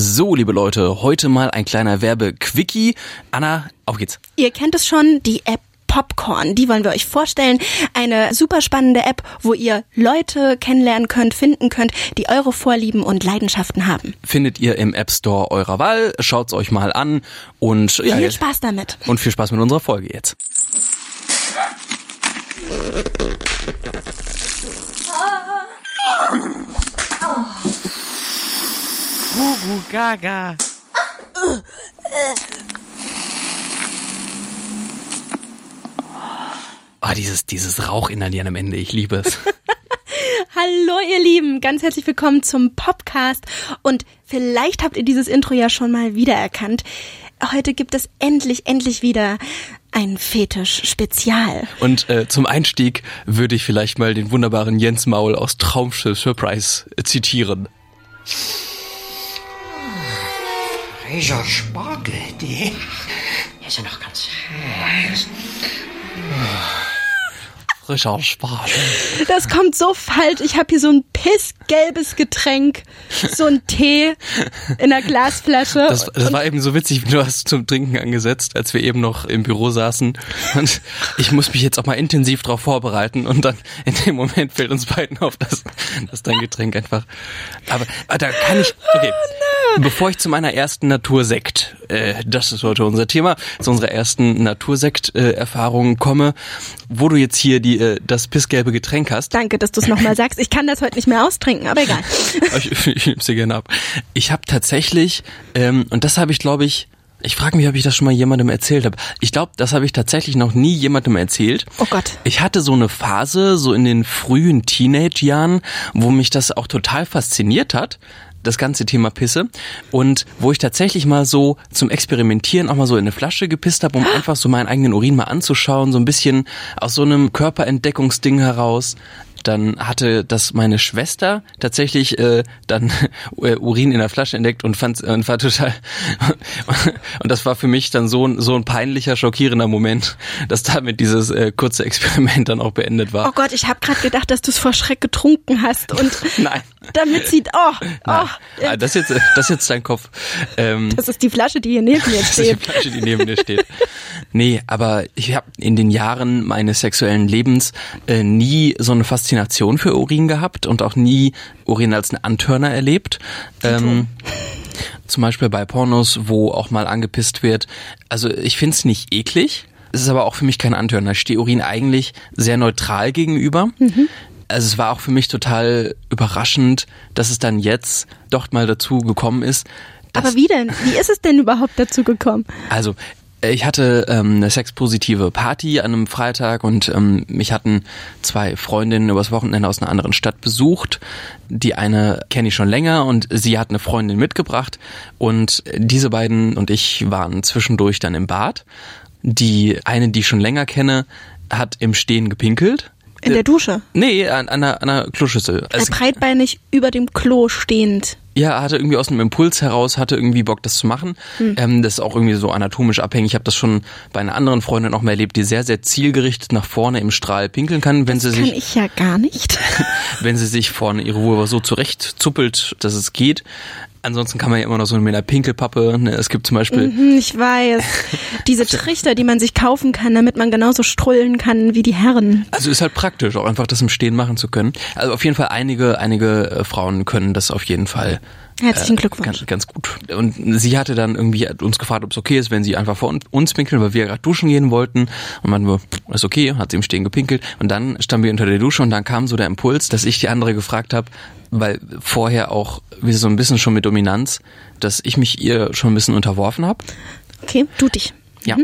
So, liebe Leute, heute mal ein kleiner Werbe-Quickie. Anna, auf geht's. Ihr kennt es schon, die App Popcorn. Die wollen wir euch vorstellen. Eine super spannende App, wo ihr Leute kennenlernen könnt, finden könnt, die eure Vorlieben und Leidenschaften haben. Findet ihr im App Store eurer Wahl. Schaut's euch mal an und ja, Viel Spaß damit. und viel Spaß mit unserer Folge jetzt. Gugu Gaga. Ah, dieses dieses Rauchinhalieren am Ende, ich liebe es. Hallo ihr Lieben, ganz herzlich willkommen zum Podcast und vielleicht habt ihr dieses Intro ja schon mal wiedererkannt. Heute gibt es endlich, endlich wieder ein Fetisch-Spezial. Und äh, zum Einstieg würde ich vielleicht mal den wunderbaren Jens Maul aus Traumschiff Surprise äh, zitieren. Frischer Spargel, die ist ja noch ganz heiß. Frischer Spaß. Das kommt so falsch. Ich habe hier so ein pissgelbes Getränk, so ein Tee in einer Glasflasche. Das, das war eben so witzig, du hast zum Trinken angesetzt, als wir eben noch im Büro saßen. Und ich muss mich jetzt auch mal intensiv darauf vorbereiten und dann in dem Moment fällt uns beiden auf, dass, dass dein Getränk einfach. Aber, aber da kann ich. Okay. Bevor ich zu meiner ersten Natursekt, äh, das ist heute unser Thema, zu unserer ersten Natursekt-Erfahrung komme, wo du jetzt hier die, äh, das pissgelbe Getränk hast. Danke, dass du es nochmal sagst. Ich kann das heute nicht mehr austrinken, aber egal. Ich, ich nehme dir gerne ab. Ich habe tatsächlich, ähm, und das habe ich, glaube ich, ich frage mich, ob ich das schon mal jemandem erzählt habe. Ich glaube, das habe ich tatsächlich noch nie jemandem erzählt. Oh Gott. Ich hatte so eine Phase, so in den frühen Teenage-Jahren, wo mich das auch total fasziniert hat das ganze Thema Pisse und wo ich tatsächlich mal so zum Experimentieren auch mal so in eine Flasche gepisst habe, um einfach so meinen eigenen Urin mal anzuschauen, so ein bisschen aus so einem Körperentdeckungsding heraus. Dann hatte das meine Schwester tatsächlich äh, dann äh, Urin in der Flasche entdeckt und fand und war total und das war für mich dann so ein so ein peinlicher schockierender Moment, dass damit dieses äh, kurze Experiment dann auch beendet war. Oh Gott, ich habe gerade gedacht, dass du es vor Schreck getrunken hast und Nein. Damit sieht, oh, Nein. oh, Ah, das ist jetzt das ist jetzt dein Kopf. Ähm, das ist die Flasche, die hier neben mir Das ist die steht. Flasche, die neben dir steht. Nee, aber ich habe in den Jahren meines sexuellen Lebens äh, nie so eine Faszination für Urin gehabt und auch nie Urin als einen Antörner erlebt. Ähm, zum Beispiel bei Pornos, wo auch mal angepisst wird. Also ich find's nicht eklig. Es ist aber auch für mich kein Antörner. Ich stehe Urin eigentlich sehr neutral gegenüber. Also es war auch für mich total überraschend, dass es dann jetzt doch mal dazu gekommen ist, Aber wie denn? Wie ist es denn überhaupt dazu gekommen? also äh, ich hatte ähm, eine sexpositive Party an einem Freitag und ähm, mich hatten zwei Freundinnen übers Wochenende aus einer anderen Stadt besucht. Die eine kenne ich schon länger und sie hat eine Freundin mitgebracht und diese beiden und ich waren zwischendurch dann im Bad. Die eine, die ich schon länger kenne, hat im Stehen gepinkelt. In der Dusche. Nee, an, an, einer, an einer Kloschüssel. Äh, Also, breitbeinig über dem Klo stehend. ja, hatte irgendwie aus einem Impuls heraus, hatte irgendwie Bock, das zu machen. Ähm, das ist auch irgendwie so anatomisch abhängig. Ich habe das schon bei einer anderen Freundin auch mal erlebt, die sehr, sehr zielgerichtet nach vorne im Strahl pinkeln kann, wenn sie Kann sich, ich ja gar nicht. wenn sie sich vorne ihre Vulva so zurecht zuppelt, dass es geht. Ansonsten kann man ja immer noch so mit einer Pinkelpappe. Ne? Es gibt zum Beispiel Hm, Ich weiß. Diese Trichter, die man sich kaufen kann, damit man genauso strullen kann wie die Herren. Also ist halt praktisch, auch einfach das im Stehen machen zu können. Also auf jeden Fall einige, einige äh, Frauen können das auf jeden Fall. Herzlichen äh, Glückwunsch. Ganz, ganz gut. Und sie hatte dann irgendwie uns gefragt, ob es okay ist, wenn sie einfach vor un- uns pinkeln, weil wir gerade duschen gehen wollten. Und man wir, ist okay, hat sie im Stehen gepinkelt. Und dann standen wir unter der Dusche und dann kam so der Impuls, dass ich die andere gefragt habe, weil vorher auch wie so ein bisschen schon mit Dominanz, dass ich mich ihr schon ein bisschen unterworfen habe. Okay, du dich. Ja.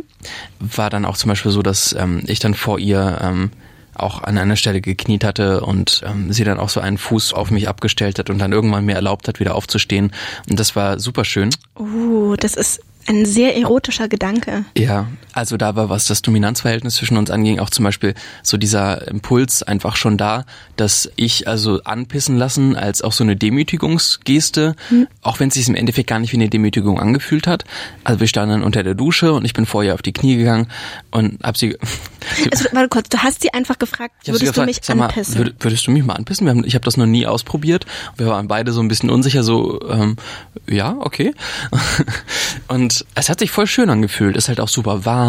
War dann auch zum Beispiel so, dass ähm, ich dann vor ihr ähm, auch an einer Stelle gekniet hatte und ähm, sie dann auch so einen Fuß auf mich abgestellt hat und dann irgendwann mir erlaubt hat, wieder aufzustehen. Und das war super schön. Uh, das ist ein sehr erotischer Gedanke. Ja, also da war, was das Dominanzverhältnis zwischen uns anging, auch zum Beispiel so dieser Impuls einfach schon da, dass ich also anpissen lassen als auch so eine Demütigungsgeste, auch wenn es sich im Endeffekt gar nicht wie eine Demütigung angefühlt hat. Also wir standen unter der Dusche und ich bin vorher auf die Knie gegangen und hab sie, Also, warte kurz, du hast sie einfach gefragt, würdest du gefragt, mich mal, anpissen? würd, würdest du mich mal anpissen? Wir haben, ich habe das noch nie ausprobiert. Wir waren beide so ein bisschen unsicher, so, ähm, ja, okay. Und es hat sich voll schön angefühlt. Ist halt auch super warm,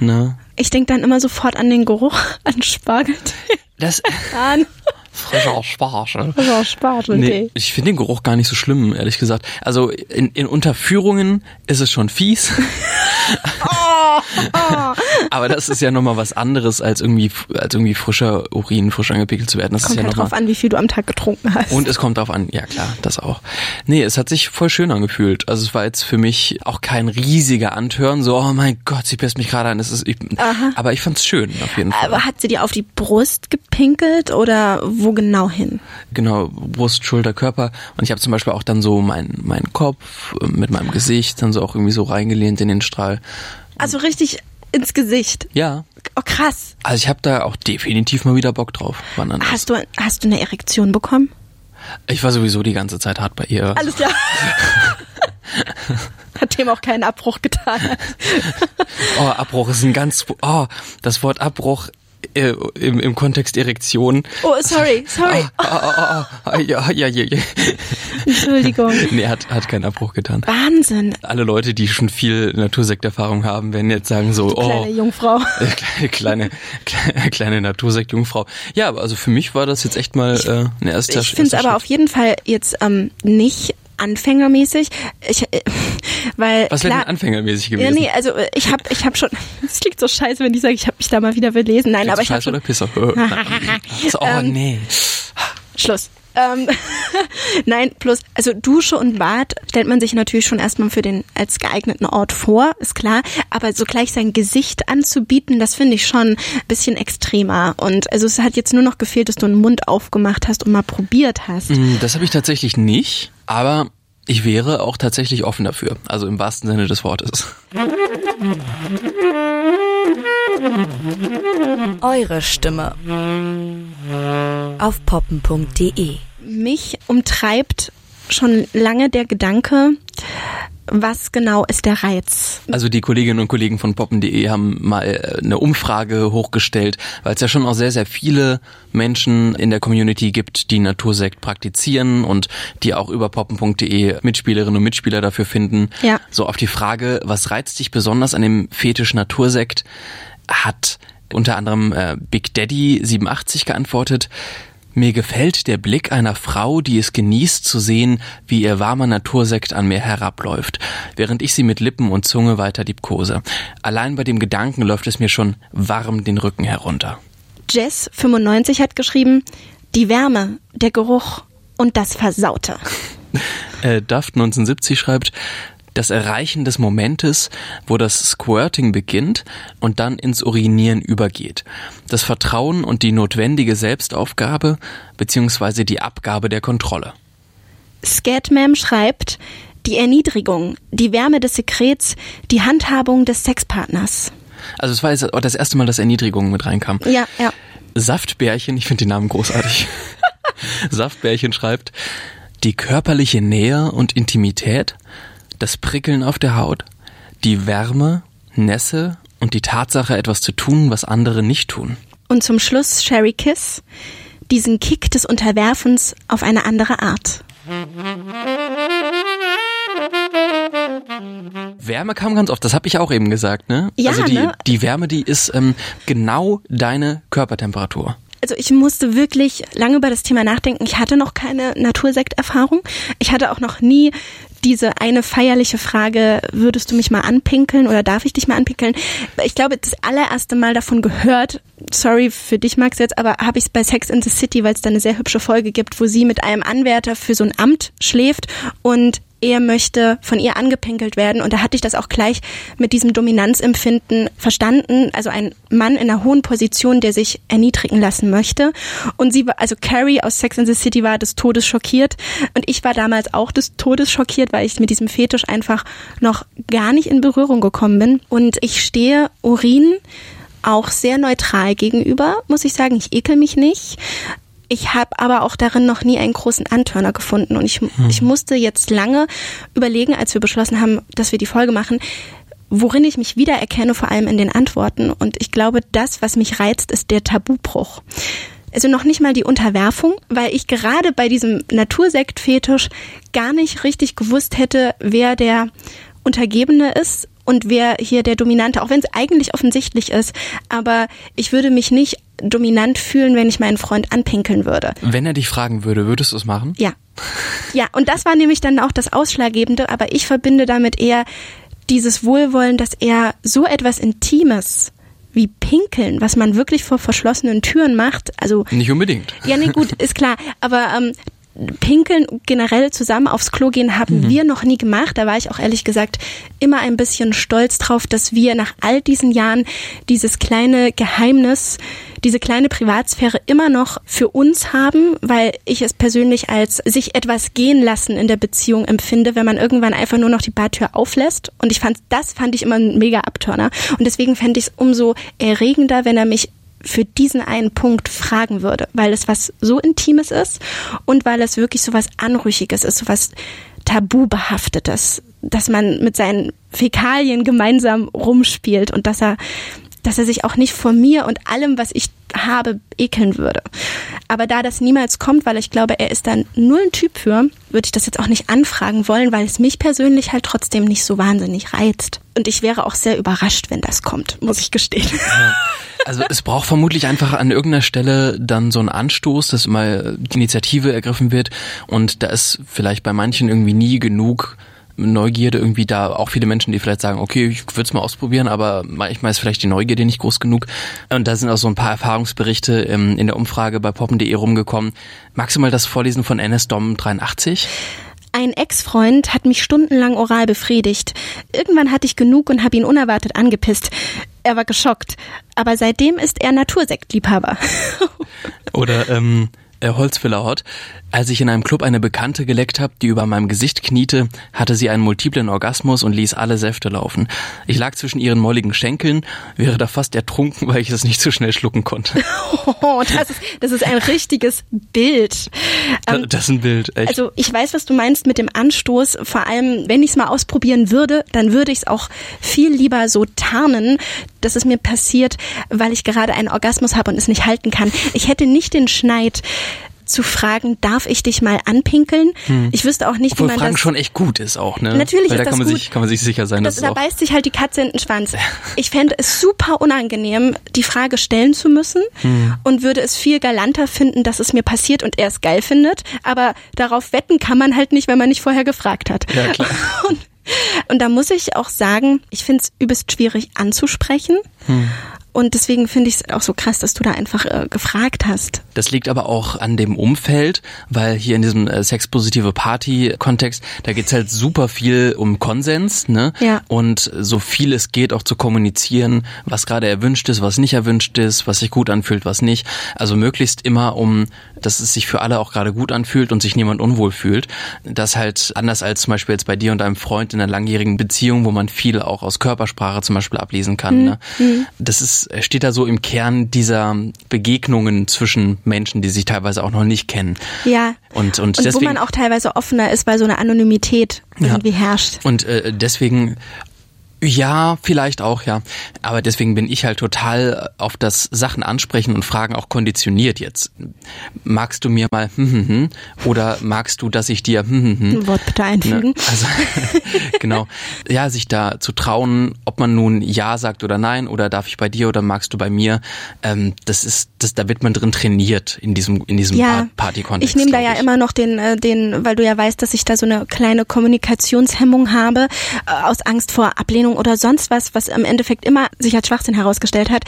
ne? ich denke dann immer sofort an den Geruch an Spargeltee. Das An frischer Spargel. oh, Spargeltee. Nee, ich finde den Geruch gar nicht so schlimm, ehrlich gesagt. Also in, in Unterführungen ist es schon fies. Aber das ist ja nochmal was anderes, als irgendwie, als irgendwie frischer Urin, frisch angepickelt zu werden. Das Kommt ist ja halt drauf an, wie viel du am Tag getrunken hast. Und es kommt drauf an, ja klar, das auch. Nee, es hat sich voll schön angefühlt. Also es war jetzt für mich auch kein riesiger Antören, so, oh mein Gott, sie pisst mich gerade an. Es ist, ich, aber ich fand's schön, auf jeden Fall. Aber hat sie dir auf die Brust gepinkelt oder wo genau hin? Genau, Brust, Schulter, Körper. Und ich habe zum Beispiel auch dann so meinen meinen Kopf mit meinem Gesicht dann so auch irgendwie so reingelehnt in den Strahl. Also richtig ins Gesicht. Ja, Oh krass. also ich habe da auch definitiv mal wieder Bock drauf. Wann. Hast du, hast du eine Erektion bekommen? Ich war sowieso die ganze Zeit hart bei ihr. Alles klar. Hat dem auch keinen Abbruch getan. Oh, Abbruch ist ein ganz, oh, das Wort Abbruch äh, im, im Kontext Erektion. Oh, sorry, sorry. Ah, ah, ah, ah, ja, ja, ja, ja. Entschuldigung. Nee, hat, hat keinen Abbruch getan. Wahnsinn. Alle Leute, die schon viel Natursekterfahrung haben, werden jetzt sagen so, oh, Kleine Jungfrau. Äh, kleine, kleine, kleine Natursektjungfrau. Ja, aber also für mich war das jetzt echt mal äh, ein erster Ich finde es aber auf jeden Fall jetzt ähm, nicht anfängermäßig. Ich, äh, weil Was wäre denn anfängermäßig Ja, gewesen? nee, also äh, ich habe ich hab schon, es klingt so scheiße, wenn ich sage, ich habe mich da mal wieder belesen. Nein, aber ich habe Scheiße schon, oder Pisser? oh nee. Schluss. Ähm, Nein, plus, also Dusche und Bad stellt man sich natürlich schon erstmal für den als geeigneten Ort vor, ist klar. Aber so gleich sein Gesicht anzubieten, das finde ich schon ein bisschen extremer. Und also es hat jetzt nur noch gefehlt, dass du einen Mund aufgemacht hast und mal probiert hast. Hm, Das habe ich tatsächlich nicht, aber ich wäre auch tatsächlich offen dafür. Also im wahrsten Sinne des Wortes. Eure Stimme auf poppen.de. Mich umtreibt schon lange der Gedanke, was genau ist der Reiz? Also die Kolleginnen und Kollegen von poppen.de haben mal äh, eine Umfrage hochgestellt, weil es ja schon auch sehr, sehr viele Menschen in der Community gibt, die Natursekt praktizieren und die auch über poppen.de Mitspielerinnen und Mitspieler dafür finden. Ja. So auf die Frage, was reizt dich besonders an dem Fetisch Natursekt, hat unter anderem äh, Big Daddy 87 geantwortet. Mir gefällt der Blick einer Frau, die es genießt zu sehen, wie ihr warmer Natursekt an mir herabläuft, während ich sie mit Lippen und Zunge weiter liebkose. Allein bei dem Gedanken läuft es mir schon warm den Rücken herunter. Jess95 hat geschrieben, die Wärme, der Geruch und das Versaute. Äh, Daft 1970 schreibt, das Erreichen des Momentes, wo das Squirting beginnt und dann ins Urinieren übergeht. Das Vertrauen und die notwendige Selbstaufgabe beziehungsweise die Abgabe der Kontrolle. Scatman schreibt, die Erniedrigung, die Wärme des Sekrets, die Handhabung des Sexpartners. Also es war jetzt das erste Mal, dass Erniedrigung mit reinkam. Ja, ja. Saftbärchen, ich finde den Namen großartig. Saftbärchen schreibt, die körperliche Nähe und Intimität, das Prickeln auf der Haut, die Wärme, Nässe und die Tatsache, etwas zu tun, was andere nicht tun. Und zum Schluss Sherry Kiss, diesen Kick des Unterwerfens auf eine andere Art. Wärme kam ganz oft, das habe ich auch eben gesagt, ne? Ja, also die, ne? die Wärme, die ist ähm, genau deine Körpertemperatur. Also ich musste wirklich lange über das Thema nachdenken. Ich hatte noch keine Natursekterfahrung. Ich hatte auch noch nie diese eine feierliche Frage, würdest du mich mal anpinkeln oder darf ich dich mal anpinkeln? Ich glaube, das allererste Mal davon gehört, sorry für dich Max jetzt, aber habe ich es bei Sex in the City, weil es da eine sehr hübsche Folge gibt, wo sie mit einem Anwärter für so ein Amt schläft und er möchte von ihr angepinkelt werden. Und da hatte ich das auch gleich mit diesem Dominanzempfinden verstanden. Also ein Mann in einer hohen Position, der sich erniedrigen lassen möchte. Und sie war, also Carrie aus Sex and the City war des Todes schockiert. Und ich war damals auch des Todes schockiert, weil ich mit diesem Fetisch einfach noch gar nicht in Berührung gekommen bin. Und ich stehe Urin auch sehr neutral gegenüber, muss ich sagen. Ich ekel mich nicht. Ich habe aber auch darin noch nie einen großen Antörner gefunden. Und ich, hm. ich musste jetzt lange überlegen, als wir beschlossen haben, dass wir die Folge machen, worin ich mich wiedererkenne, vor allem in den Antworten. Und ich glaube, das, was mich reizt, ist der Tabubruch. Also noch nicht mal die Unterwerfung, weil ich gerade bei diesem Natursektfetisch gar nicht richtig gewusst hätte, wer der Untergebene ist und wer hier der Dominante, auch wenn es eigentlich offensichtlich ist. Aber ich würde mich nicht dominant fühlen, wenn ich meinen Freund anpinkeln würde. Wenn er dich fragen würde, würdest du es machen? Ja. Ja, und das war nämlich dann auch das Ausschlaggebende, aber ich verbinde damit eher dieses Wohlwollen, dass er so etwas Intimes wie Pinkeln, was man wirklich vor verschlossenen Türen macht, also nicht unbedingt. Ja, nee, gut, ist klar, aber ähm, Pinkeln generell zusammen aufs Klo gehen haben mhm. wir noch nie gemacht. Da war ich auch ehrlich gesagt immer ein bisschen stolz drauf, dass wir nach all diesen Jahren dieses kleine Geheimnis, diese kleine Privatsphäre immer noch für uns haben, weil ich es persönlich als sich etwas gehen lassen in der Beziehung empfinde, wenn man irgendwann einfach nur noch die Badtür auflässt. Und ich fand, das fand ich immer ein mega Abturner. Und deswegen fände ich es umso erregender, wenn er mich für diesen einen Punkt fragen würde, weil es was so Intimes ist und weil es wirklich so was Anrüchiges ist, so was Tabubehaftetes, dass man mit seinen Fäkalien gemeinsam rumspielt und dass er, dass er sich auch nicht vor mir und allem, was ich habe, ekeln würde. Aber da das niemals kommt, weil ich glaube, er ist dann null ein Typ für, würde ich das jetzt auch nicht anfragen wollen, weil es mich persönlich halt trotzdem nicht so wahnsinnig reizt. Und ich wäre auch sehr überrascht, wenn das kommt, muss ich gestehen. Ja. Also es braucht vermutlich einfach an irgendeiner Stelle dann so einen Anstoß, dass mal die Initiative ergriffen wird und da ist vielleicht bei manchen irgendwie nie genug Neugierde irgendwie da auch viele Menschen, die vielleicht sagen, okay, ich würde es mal ausprobieren, aber manchmal ist vielleicht die Neugierde nicht groß genug. Und da sind auch so ein paar Erfahrungsberichte in der Umfrage bei poppen.de rumgekommen. Magst du mal das vorlesen von NS Dom 83? Ein Ex-Freund hat mich stundenlang oral befriedigt. Irgendwann hatte ich genug und habe ihn unerwartet angepisst. Er war geschockt. Aber seitdem ist er Natursektliebhaber. Oder ähm, äh, Holzfällerhort. Als ich in einem Club eine Bekannte geleckt habe, die über meinem Gesicht kniete, hatte sie einen multiplen Orgasmus und ließ alle Säfte laufen. Ich lag zwischen ihren molligen Schenkeln, wäre da fast ertrunken, weil ich es nicht so schnell schlucken konnte. Oh, das ist, das ist ein richtiges Bild. Ähm, das ist ein Bild, echt. Also ich weiß, was du meinst mit dem Anstoß. Vor allem, wenn ich es mal ausprobieren würde, dann würde ich es auch viel lieber so tarnen, dass es mir passiert, weil ich gerade einen Orgasmus habe und es nicht halten kann. Ich hätte nicht den Schneid, zu fragen, darf ich dich mal anpinkeln? Hm. Ich wüsste auch nicht, Obwohl wie man Fragen das schon echt gut ist auch, ne? Natürlich Weil ist da kann das man gut. sich kann man sich sicher sein, das, dass da beißt sich halt die Katze in den Schwanz. Ich fände es super unangenehm, die Frage stellen zu müssen hm. und würde es viel galanter finden, dass es mir passiert und er es geil findet. Aber darauf wetten kann man halt nicht, wenn man nicht vorher gefragt hat. Ja, klar. Und, und da muss ich auch sagen, ich finde es übelst schwierig anzusprechen. Hm. Und deswegen finde ich es auch so krass, dass du da einfach äh, gefragt hast. Das liegt aber auch an dem Umfeld, weil hier in diesem äh, sexpositive Party-Kontext, da geht's halt super viel um Konsens, ne? Ja. Und so viel es geht auch zu kommunizieren, was gerade erwünscht ist, was nicht erwünscht ist, was sich gut anfühlt, was nicht. Also möglichst immer um, dass es sich für alle auch gerade gut anfühlt und sich niemand unwohl fühlt. Das halt anders als zum Beispiel jetzt bei dir und deinem Freund in einer langjährigen Beziehung, wo man viel auch aus Körpersprache zum Beispiel ablesen kann. Mhm. Ne? Das ist steht da so im Kern dieser Begegnungen zwischen Menschen, die sich teilweise auch noch nicht kennen. Ja. Und, und, Und deswegen, wo man auch teilweise offener ist, weil so eine Anonymität irgendwie herrscht. Und äh, deswegen ja, vielleicht auch, ja. Aber deswegen bin ich halt total auf das Sachen ansprechen und Fragen auch konditioniert jetzt. Magst du mir mal hm, hm, hm, oder magst du, dass ich dir hm, hm, hm? Ein Wort bitte einfügen. Ne? Also genau. Ja, sich da zu trauen, ob man nun Ja sagt oder nein oder darf ich bei dir oder magst du bei mir, ähm, das ist, das, da wird man drin trainiert in diesem, in diesem Ja, Party-Kontext. Ich nehme da ja ich. immer noch den, äh, den, weil du ja weißt, dass ich da so eine kleine Kommunikationshemmung habe, äh, aus Angst vor Ablehnung Sendung oder sonst was, was im Endeffekt immer sich als Schwachsinn herausgestellt hat,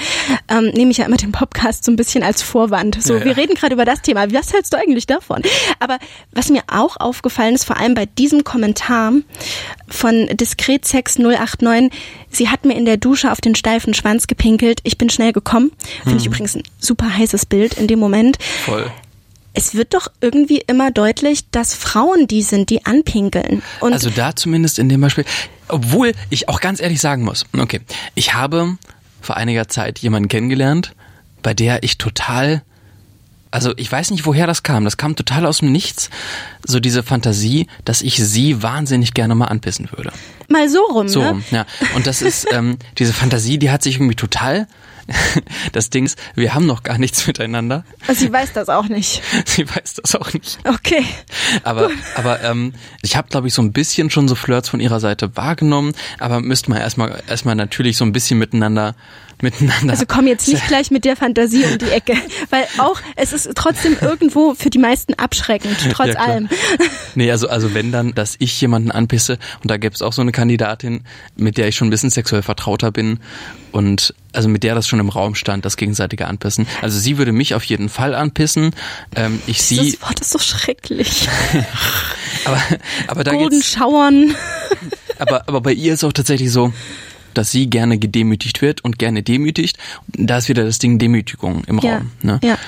ähm, nehme ich ja immer den Podcast so ein bisschen als Vorwand. So, Ja, ja. wir reden gerade über das Thema. Was hältst du eigentlich davon? Aber was mir auch aufgefallen ist, vor allem bei diesem Kommentar von Diskretsex 089, sie hat mir in der Dusche auf den steifen Schwanz gepinkelt. Ich bin schnell gekommen. Finde ich übrigens ein super heißes Bild in dem Moment. Voll. Es wird doch irgendwie immer deutlich, dass Frauen die sind, die anpinkeln. Und Also da zumindest in dem Beispiel. Obwohl ich auch ganz ehrlich sagen muss, okay, ich habe vor einiger Zeit jemanden kennengelernt, bei der ich total, also ich weiß nicht, woher das kam. Das kam total aus dem Nichts. So diese Fantasie, dass ich sie wahnsinnig gerne mal anpissen würde. mal so rum, So, ne? ja. Und das ist, ähm, diese Fantasie, die hat sich irgendwie total, das Ding ist, wir haben noch gar nichts miteinander. Also sie weiß das auch nicht. Sie weiß das auch nicht. Okay. Aber, aber ähm, ich habe, glaube ich, so ein bisschen schon so Flirts von ihrer Seite wahrgenommen, aber müsste man erstmal erstmal natürlich so ein bisschen miteinander miteinander. Also komm jetzt nicht gleich mit der Fantasie um die Ecke, weil auch es ist trotzdem irgendwo für die meisten abschreckend, trotz Ja, allem. Nee, also, also wenn dann, dass ich jemanden anpisse und da gäbe es auch so eine Kandidatin, mit der ich schon ein bisschen sexuell vertrauter bin und also mit der das schon im Raum stand, das gegenseitige Anpissen. Also sie würde mich auf jeden Fall anpissen. Ähm, ich sie, Das Wort ist so schrecklich. aber, aber da Golden Schauern. aber, aber bei ihr ist auch tatsächlich so, dass sie gerne gedemütigt wird und gerne demütigt. Da ist wieder das Ding Demütigung im Ja, Raum. Ne? ja.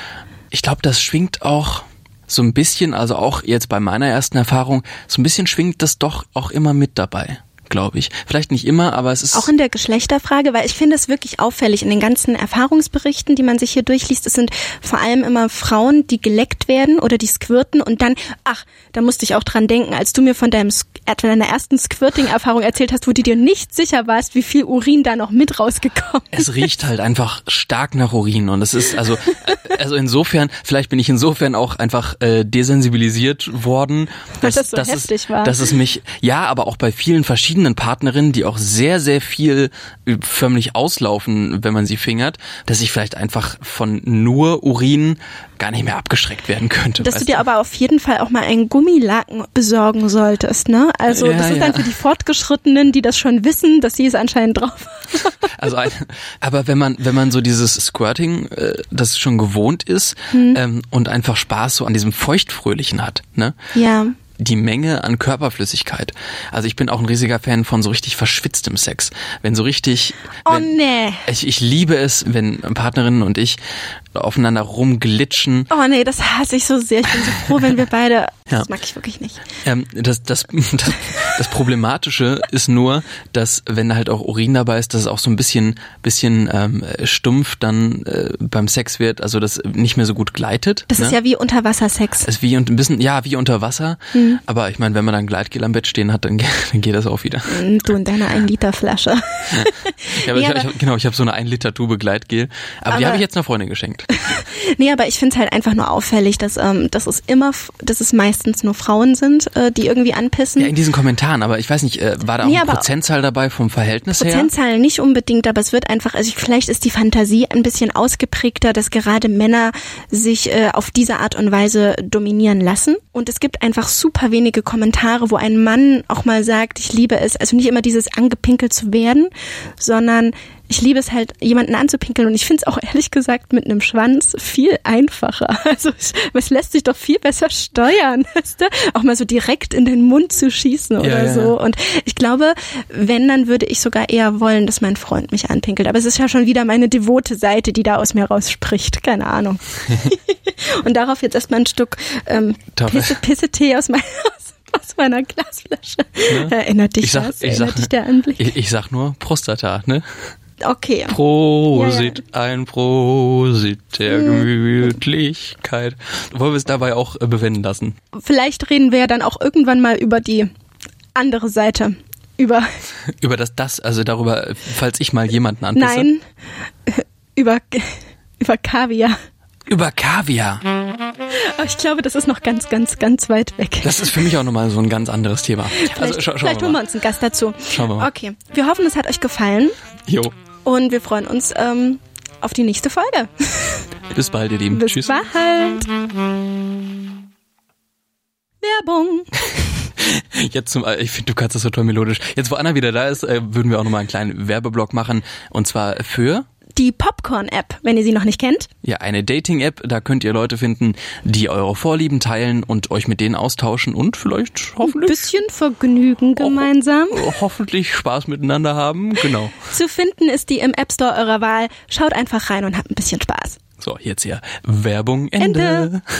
Ich glaube, das schwingt auch so ein bisschen, also auch jetzt bei meiner ersten Erfahrung, so ein bisschen schwingt das doch auch immer mit dabei, glaube ich. Vielleicht nicht immer, aber es ist Auch in der Geschlechterfrage, weil ich finde es wirklich auffällig in den ganzen Erfahrungsberichten, die man sich hier durchliest. Es sind vor allem immer Frauen, die geleckt werden oder die squirten und dann, ach, da musste ich auch dran denken, als du mir von deinem äh, von deiner ersten Squirting-Erfahrung erzählt hast, wo du dir nicht sicher warst, wie viel Urin da noch mit rausgekommen ist. es riecht halt einfach stark nach Urin und es ist also äh, also insofern vielleicht bin ich insofern auch einfach äh, desensibilisiert worden, dass, das so dass heftig es, war. dass es mich ja, aber auch bei vielen verschiedenen Partnerinnen, die auch sehr sehr viel äh, förmlich auslaufen, wenn man sie fingert, dass ich vielleicht einfach von nur Urin gar nicht mehr abgeschreckt werden könnte. Dass du dir aber auf jeden Fall auch mal einen Gummilaken besorgen solltest, ne? Also Ja, das ist ja. dann für die Fortgeschrittenen, die das schon wissen, dass sie es anscheinend drauf haben. Also ein, aber wenn man wenn man so dieses Squirting äh, das schon gewohnt ist Hm. ähm, und einfach Spaß so an diesem feuchtfröhlichen hat, ne? Ja. Die Menge an Körperflüssigkeit. Also ich bin auch ein riesiger Fan von so richtig verschwitztem Sex. Wenn so richtig. Oh wenn, nee. Ich, ich liebe es, wenn Partnerinnen und ich aufeinander rumglitschen. Oh nee, das hasse ich so sehr. Ich bin so froh, wenn wir beide. Ja. Das mag ich wirklich nicht. Ähm, das, das, das, das Problematische ist nur, dass wenn da halt auch Urin dabei ist, dass es auch so ein bisschen, bisschen ähm, stumpf dann äh, beim Sex wird, also das nicht mehr so gut gleitet. Das ne? ist ja wie Unterwassersex. ist wie und ein bisschen, ja, wie unter Wasser. Mhm. Aber ich meine, wenn man dann Gleitgel am Bett stehen hat, dann, dann geht das auch wieder. Mm, Du in deiner 1-Liter-Flasche. Ja, Nee, ich, ich, genau, ich habe so eine 1 Liter Tube Gleitgel, aber, die Aber- habe ich jetzt einer Freundin geschenkt. Nee, aber ich finde es halt einfach nur auffällig, dass, ähm, dass es immer, dass es meistens nur Frauen sind, äh, die irgendwie anpissen. Ja, in diesen Kommentaren, aber ich weiß nicht, äh, war da auch Nee, eine Prozentzahl dabei vom Verhältnis her? Prozentzahlen nicht unbedingt, aber es wird einfach, also vielleicht ist die Fantasie ein bisschen ausgeprägter, dass gerade Männer sich äh, auf diese Art und Weise dominieren lassen. Und es gibt einfach super wenige Kommentare, wo ein Mann auch mal sagt, ich liebe es, also nicht immer dieses angepinkelt zu werden, sondern ich liebe es halt, jemanden anzupinkeln und ich finde es auch ehrlich gesagt mit einem Schwanz viel einfacher. Also es, lässt sich doch viel besser steuern, weißt du? Auch mal so direkt in den Mund zu schießen oder ja, so. ja. Und ich glaube, wenn, dann würde ich sogar eher wollen, dass mein Freund mich anpinkelt. Aber es ist ja schon wieder meine devote Seite, die da aus mir rausspricht. Keine Ahnung. Und darauf jetzt erstmal ein Stück ähm, Pisse-Tee aus, mein, aus, meiner Glasflasche. Erinnert dich Ich sag, das? ich Erinnert sag, dich der Anblick? ich, ich sag nur Prostata, ne? Okay. Prosit, ein Prosit der Gemütlichkeit. Wollen wir es dabei auch äh, bewenden lassen? Vielleicht reden wir ja dann auch irgendwann mal über die andere Seite. Über, Über das, das, also darüber, falls ich mal jemanden anpisse. nein, über, über Kaviar. Über Kaviar. Aber ich glaube, das ist noch ganz, ganz, ganz weit weg. Das ist für mich auch nochmal so ein ganz anderes Thema. Vielleicht, Also scha schauen vielleicht wir holen wir mal. uns einen Gast dazu. Schauen wir mal. Okay, wir hoffen, es hat euch gefallen Jo, und wir freuen uns ähm, auf die nächste Folge. bis bald, ihr Lieben. Bis Tschüss. bald. Werbung. Jetzt zum, äh, ich finde, du kannst das so toll melodisch. Jetzt, wo Anna wieder da ist, äh, würden wir auch nochmal einen kleinen Werbeblock machen. Und zwar für Die Popcorn-App, wenn ihr sie noch nicht kennt. ja eine Dating-App. Da könnt ihr Leute finden, die eure Vorlieben teilen und euch mit denen austauschen und vielleicht hoffentlich Bisschen Vergnügen gemeinsam. hoffentlich Spaß miteinander haben. Genau. Zu finden ist die im App Store eurer Wahl. Schaut einfach rein und habt ein bisschen Spaß. So, jetzt hier Werbung Ende. Ende.